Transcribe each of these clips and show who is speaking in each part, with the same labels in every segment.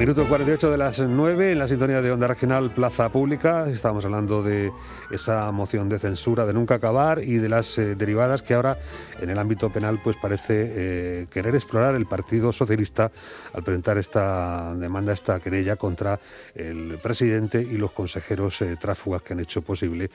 Speaker 1: Minuto 48 de las 9 en la sintonía de Onda Regional Plaza Pública. Estábamos hablando de esa moción de censura de nunca acabar y de las eh, derivadas que ahora en el ámbito penal pues parece eh, querer explorar el Partido Socialista al presentar esta demanda, esta querella contra el presidente y los consejeros eh, tráfugas que han hecho posible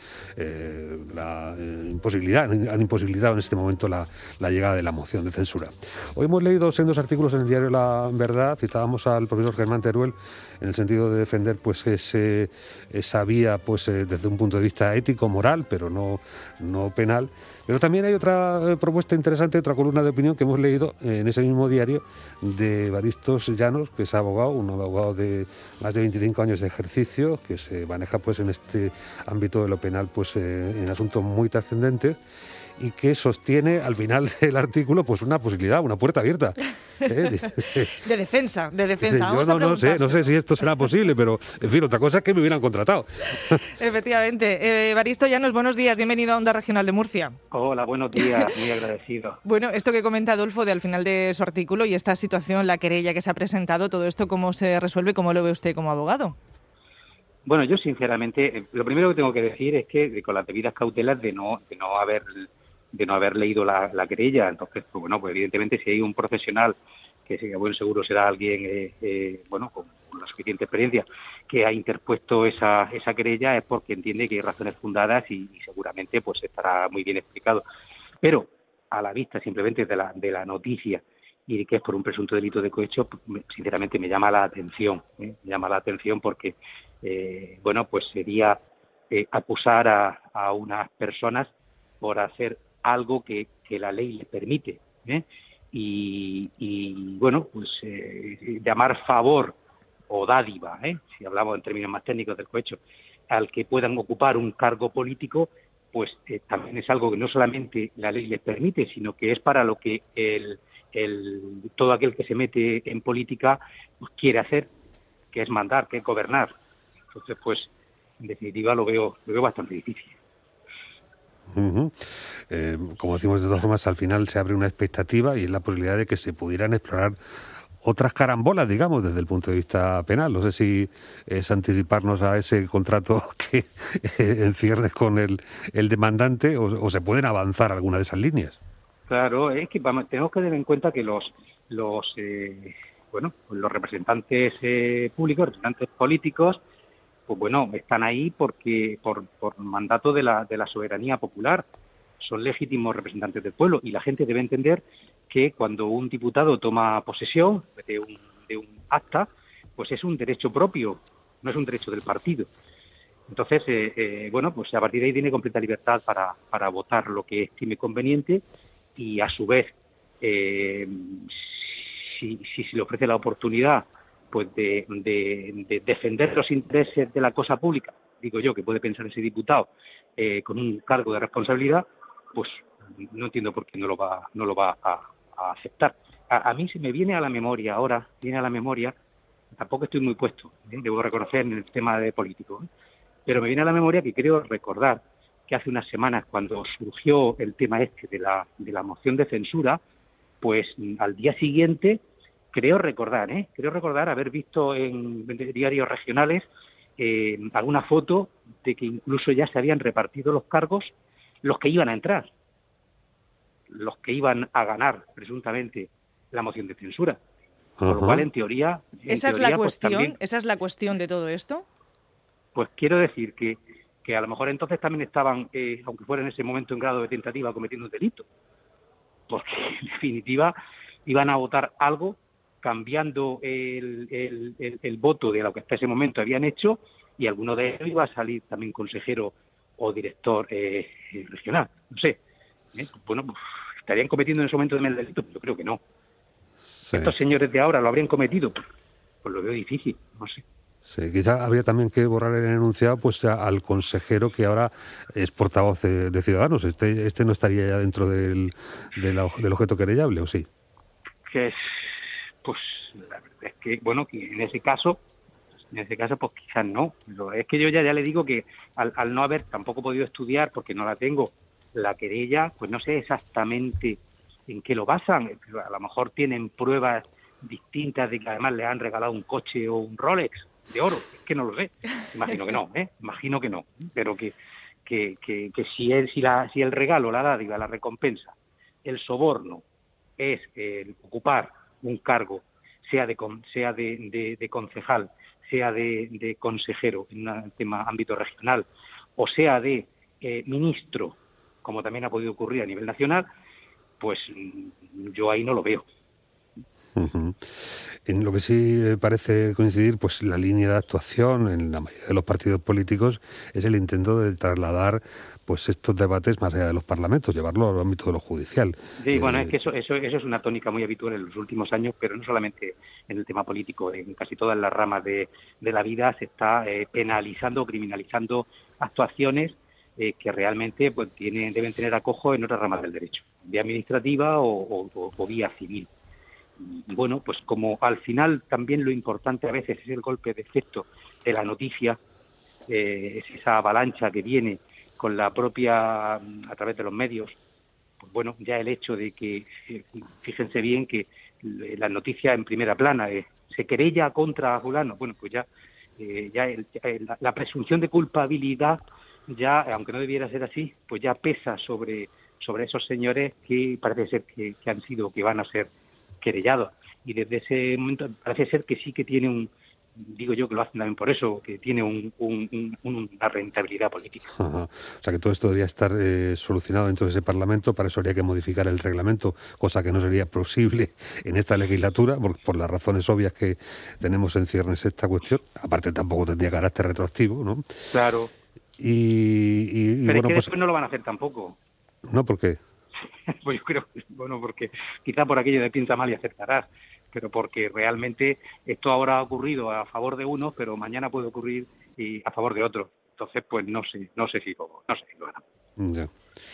Speaker 1: la imposibilidad, han imposibilitado en este momento la, llegada de la moción de censura. Hoy hemos leído en dos artículos en el diario La Verdad, citábamos al profesor Germán Teruel en el sentido de defender pues ese, esa vía pues eh, desde un punto de vista ético, moral, pero no, no penal. Pero también hay otra eh, propuesta interesante, otra columna de opinión que hemos leído en ese mismo diario de Baristos Llanos, que es abogado, un abogado de más de 25 años de ejercicio, que se maneja pues en este ámbito de lo penal pues eh, en asuntos muy trascendentes y que sostiene al final del artículo pues una posibilidad, una puerta abierta.
Speaker 2: ¿eh? de defensa, de defensa.
Speaker 1: Yo no, no, sé, no sé si esto será posible, pero en fin, otra cosa es que me hubieran contratado.
Speaker 2: Efectivamente. Eh, Baristo Llanos, buenos días, bienvenido a Onda Regional de Murcia.
Speaker 3: Hola, buenos días, muy agradecido.
Speaker 2: bueno, esto que comenta Adolfo de al final de su artículo y esta situación, la querella que se ha presentado, todo esto, ¿cómo se resuelve? ¿Cómo lo ve usted como abogado?
Speaker 3: Bueno, yo sinceramente, eh, lo primero que tengo que decir es que con las debidas cautelas de no, de no haber de no haber leído la, querella. Entonces, pues bueno, pues evidentemente si hay un profesional que sea buen seguro será alguien, eh, eh, bueno, con, la suficiente experiencia, que ha interpuesto esa, esa querella es porque entiende que hay razones fundadas y, seguramente pues estará muy bien explicado. Pero a la vista simplemente de la, de la noticia y que es por un presunto delito de cohecho, pues, sinceramente me llama la atención, ¿eh? me llama la atención porque, bueno, pues sería acusar a, a unas personas por hacer algo que, la ley le permite. ¿eh? Y, bueno, pues eh, llamar favor o dádiva, ¿eh? si hablamos en términos más técnicos del cohecho, al que puedan ocupar un cargo político, pues también es algo que no solamente la ley les permite, sino que es para lo que el, todo aquel que se mete en política pues, quiere hacer, que es mandar, que es gobernar. Entonces, pues, en definitiva, lo veo, lo veo bastante difícil.
Speaker 1: Eh, como decimos de todas formas, al final se abre una expectativa y es la posibilidad de que se pudieran explorar otras carambolas, digamos, desde el punto de vista penal. No sé si es anticiparnos a ese contrato que eh, encierres con el, el demandante o, se pueden avanzar alguna de esas líneas.
Speaker 3: Claro, es que tenemos que tener en cuenta que los los eh, bueno los representantes públicos, representantes políticos, pues bueno, están ahí porque por, por mandato de la, de la soberanía popular. Son legítimos representantes del pueblo y la gente debe entender que cuando un diputado toma posesión de un, de un acta, pues es un derecho propio, no es un derecho del partido. Entonces, eh, eh, bueno, pues a partir de ahí tiene completa libertad para, para votar lo que estime conveniente y a su vez, eh, si, si se le ofrece la oportunidad pues de, defender los intereses de la cosa pública, digo yo, que puede pensar ese diputado eh, con un cargo de responsabilidad, pues no entiendo por qué no lo va, no lo va a, aceptar. A, mí se me viene a la memoria ahora, viene a la memoria, tampoco estoy muy puesto, ¿eh? debo reconocer en el tema de político, ¿eh? pero me viene a la memoria que creo recordar que hace unas semanas cuando surgió el tema este de la, de la moción de censura, pues al día siguiente creo recordar, ¿eh? creo recordar haber visto en, diarios regionales eh, alguna foto de que incluso ya se habían repartido los cargos los que iban a entrar, los que iban a ganar presuntamente la moción de censura. Con lo cual, en teoría...
Speaker 2: ¿Esa, es la pues, cuestión, ¿Esa es la cuestión de todo esto?
Speaker 3: Pues quiero decir que, que a lo mejor entonces también estaban, eh, aunque fuera en ese momento en grado de tentativa, cometiendo un delito. Porque, en definitiva, iban a votar algo cambiando el, el, voto de lo que hasta ese momento habían hecho y alguno de ellos iba a salir también consejero o director eh, regional. No sé. ¿eh? Bueno, pues, ¿estarían cometiendo en ese momento el delito? Yo creo que no. ¿Estos señores de ahora lo habrían cometido? Pues lo veo difícil, no sé.
Speaker 1: Sí, quizá habría también que borrar el enunciado pues al consejero que ahora es portavoz de, Ciudadanos. Este, este no estaría ya dentro del, del, del objeto querellable, ¿o sí?
Speaker 3: Que es, pues la verdad es que, bueno, que en ese caso, en ese caso, pues quizás no. es que yo ya, ya le digo que al, no haber tampoco podido estudiar, porque no la tengo, la querella, pues no sé exactamente en qué lo basan. A lo mejor tienen pruebas distintas de que además le han regalado un coche o un Rolex de oro, es que no lo sé, imagino que no, ¿eh? imagino que no, pero que, que, que, si, él, si, la, si el regalo, la dádiva, la recompensa, el soborno es el ocupar un cargo, sea de, sea de, de, concejal, sea de, de, consejero en un tema ámbito regional, o sea de eh, ministro, como también ha podido ocurrir a nivel nacional, pues mm, yo ahí no lo veo.
Speaker 1: En lo que sí parece coincidir, pues la línea de actuación en la mayoría de los partidos políticos es el intento de trasladar pues estos debates más allá de los parlamentos, llevarlo al ámbito de lo judicial.
Speaker 3: Sí, bueno, es eh, que eso, eso, eso es una tónica muy habitual en los últimos años, pero no solamente en el tema político, en casi todas las ramas de, de la vida se está eh, penalizando, criminalizando actuaciones eh, que realmente pues, tienen, deben tener acojo en otras ramas del derecho, vía administrativa o vía civil bueno, pues como al final también lo importante a veces es el golpe de efecto de la noticia, eh, es esa avalancha que viene con la propia, a través de los medios, pues bueno, ya el hecho de que, eh, fíjense bien que la noticia en primera plana es, se querella contra fulano, bueno, pues ya, eh, ya la, presunción de culpabilidad ya, aunque no debiera ser así, pues ya pesa sobre, sobre esos señores que parece ser que han sido, que van a ser querellado. Y desde ese momento parece ser que sí que tiene un, digo yo que lo hacen también por eso, que tiene un, una rentabilidad política.
Speaker 1: O sea que todo esto debería estar eh, solucionado dentro de ese Parlamento, para eso habría que modificar el reglamento, cosa que no sería posible en esta legislatura, por, por las razones obvias que tenemos en ciernes esta cuestión. Aparte tampoco tendría carácter retroactivo, ¿no?
Speaker 3: Claro.
Speaker 1: Y,
Speaker 3: Pero bueno, es que pues, después no lo van a hacer tampoco.
Speaker 1: ¿No? ¿Por qué?
Speaker 3: pues yo creo, bueno, porque quizá por aquello de pinta mal y aceptarás, pero porque realmente esto ahora ha ocurrido a favor de unos, pero mañana puede ocurrir y a favor de otros. Entonces, pues no sé, no sé si lo, no sé si lo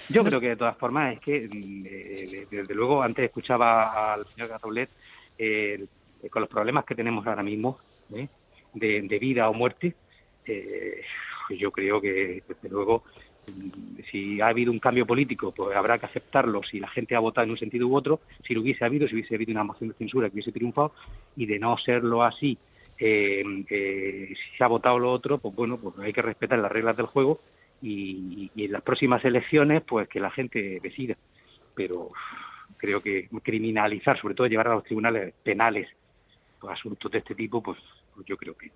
Speaker 3: Yo creo que de todas formas es que, eh, desde luego, antes escuchaba al señor Gazoulet eh, con los problemas que tenemos ahora mismo ¿eh? de, vida o muerte, yo creo que, desde luego, si ha habido un cambio político, pues habrá que aceptarlo si la gente ha votado en un sentido u otro, si lo hubiese habido, si hubiese habido una moción de censura que hubiese triunfado, y de no serlo así, eh, eh, si se ha votado lo otro, pues bueno, pues hay que respetar las reglas del juego y, en las próximas elecciones, pues que la gente decida. Pero creo que criminalizar, sobre todo llevar a los tribunales penales pues, asuntos de este tipo, pues, pues yo creo que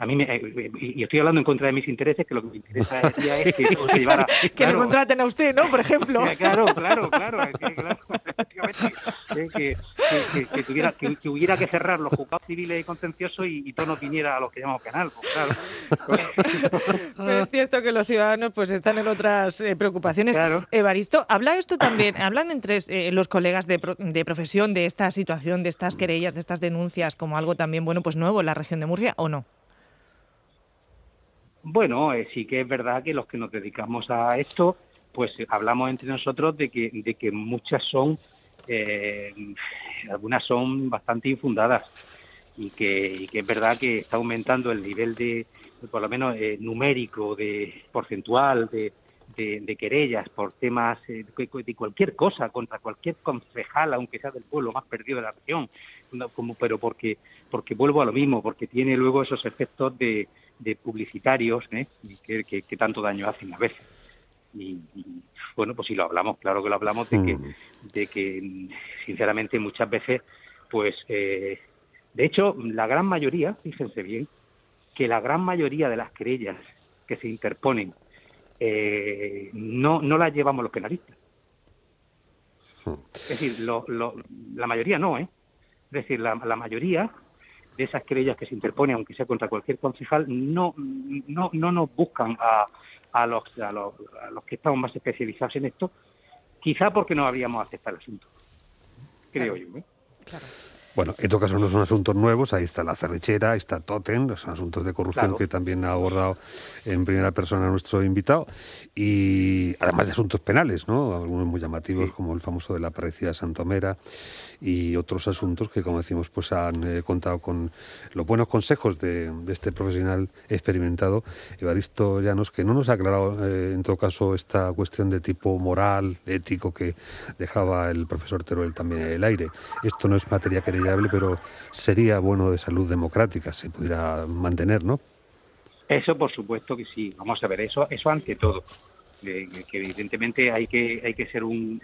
Speaker 3: a mí me, eh, y estoy hablando en contra de mis intereses, que lo que me interesa es que se llevara...
Speaker 2: que lo contraten a usted, ¿no? Por ejemplo.
Speaker 3: Claro, claro, claro. que, que, que, tuviera, que, hubiera que cerrar los juzgados civiles y contenciosos y, todo no viniera a los que llamamos penal, pues,
Speaker 2: claro. es cierto que los ciudadanos pues están en otras eh, preocupaciones. Evaristo, ¿habla esto también, hablan entre eh, los colegas de, de profesión de esta situación, de estas querellas, de estas denuncias como algo también, bueno, pues nuevo en la región de Murcia o no?
Speaker 3: Bueno, eh, sí que es verdad que los que nos dedicamos a esto, pues eh, hablamos entre nosotros de que, de que muchas son, eh, algunas son bastante infundadas y que, es verdad que está aumentando el nivel de, por lo menos numérico, de porcentual, de, de, querellas por temas de cualquier cosa contra cualquier concejal, aunque sea del pueblo más perdido de la región, como, pero porque, porque vuelvo a lo mismo, porque tiene luego esos efectos de de publicitarios ¿eh? que, que, tanto daño hacen a veces. Y, bueno, pues si lo hablamos, claro que lo hablamos de que, de que sinceramente muchas veces, pues, eh, de hecho, la gran mayoría, fíjense bien, que la gran mayoría de las querellas que se interponen eh, no, no las llevamos los penalistas. Mm. Es decir, lo, la mayoría no, ¿eh? Es decir, la, la mayoría de esas querellas que se interponen, aunque sea contra cualquier concejal, no, no, no nos buscan a, a, los, a, los, a los que estamos más especializados en esto, quizá porque no habríamos aceptado el asunto, creo yo. ¿eh?
Speaker 1: Claro. Bueno, en todo caso no son asuntos nuevos, ahí está la cerrechera, ahí está Totem, los asuntos de corrupción que también ha abordado en primera persona nuestro invitado, y además de asuntos penales, ¿no? Algunos muy llamativos como el famoso de la parecida Santomera y otros asuntos que, como decimos, pues han eh, contado con los buenos consejos de, este profesional experimentado, Evaristo Llanos, que no nos ha aclarado eh, en todo caso esta cuestión de tipo moral, ético que dejaba el profesor Teruel también en el aire. Esto no es materia querida pero sería bueno de salud democrática si pudiera mantener, ¿no?
Speaker 3: Eso por supuesto que sí. Vamos a ver, eso, eso ante todo. que evidentemente hay que, hay que ser un,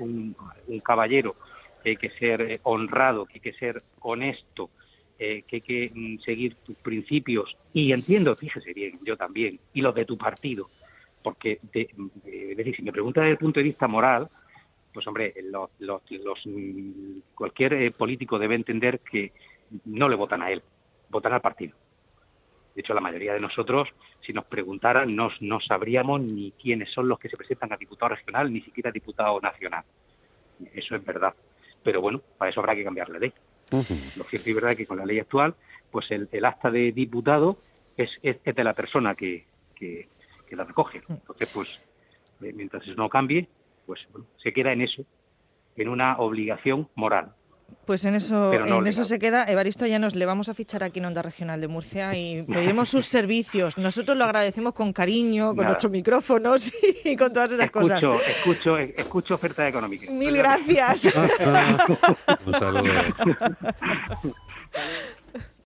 Speaker 3: un, caballero, que hay que ser eh, honrado, que hay que ser honesto, eh, que hay que mm, seguir tus principios. Y entiendo, fíjese bien, yo también, y los de tu partido. Porque, de, es decir, si me pregunta desde el punto de vista moral, pues hombre, los, los, mm, cualquier eh, político debe entender que no le votan a él, votan al partido. De hecho, la mayoría de nosotros, si nos preguntaran, no, no sabríamos ni quiénes son los que se presentan a diputado regional, ni siquiera a diputado nacional. Eso es verdad. Pero bueno, para eso habrá que cambiar la ley. Lo cierto y verdad es que con la ley actual, pues el, acta de diputado es, es, de la persona que, que, la recoge. Entonces, pues, eh, mientras eso no cambie, pues se queda en eso, en una obligación moral.
Speaker 2: Pues en eso, en eso se queda. Evaristo ya nos le vamos a fichar aquí en Onda Regional de Murcia y pediremos sus servicios. Nosotros lo agradecemos con cariño, con nuestros micrófonos y con todas esas
Speaker 3: cosas.
Speaker 2: Escucho,
Speaker 3: escucho ofertas económicas.
Speaker 2: Mil gracias.
Speaker 1: Un saludo.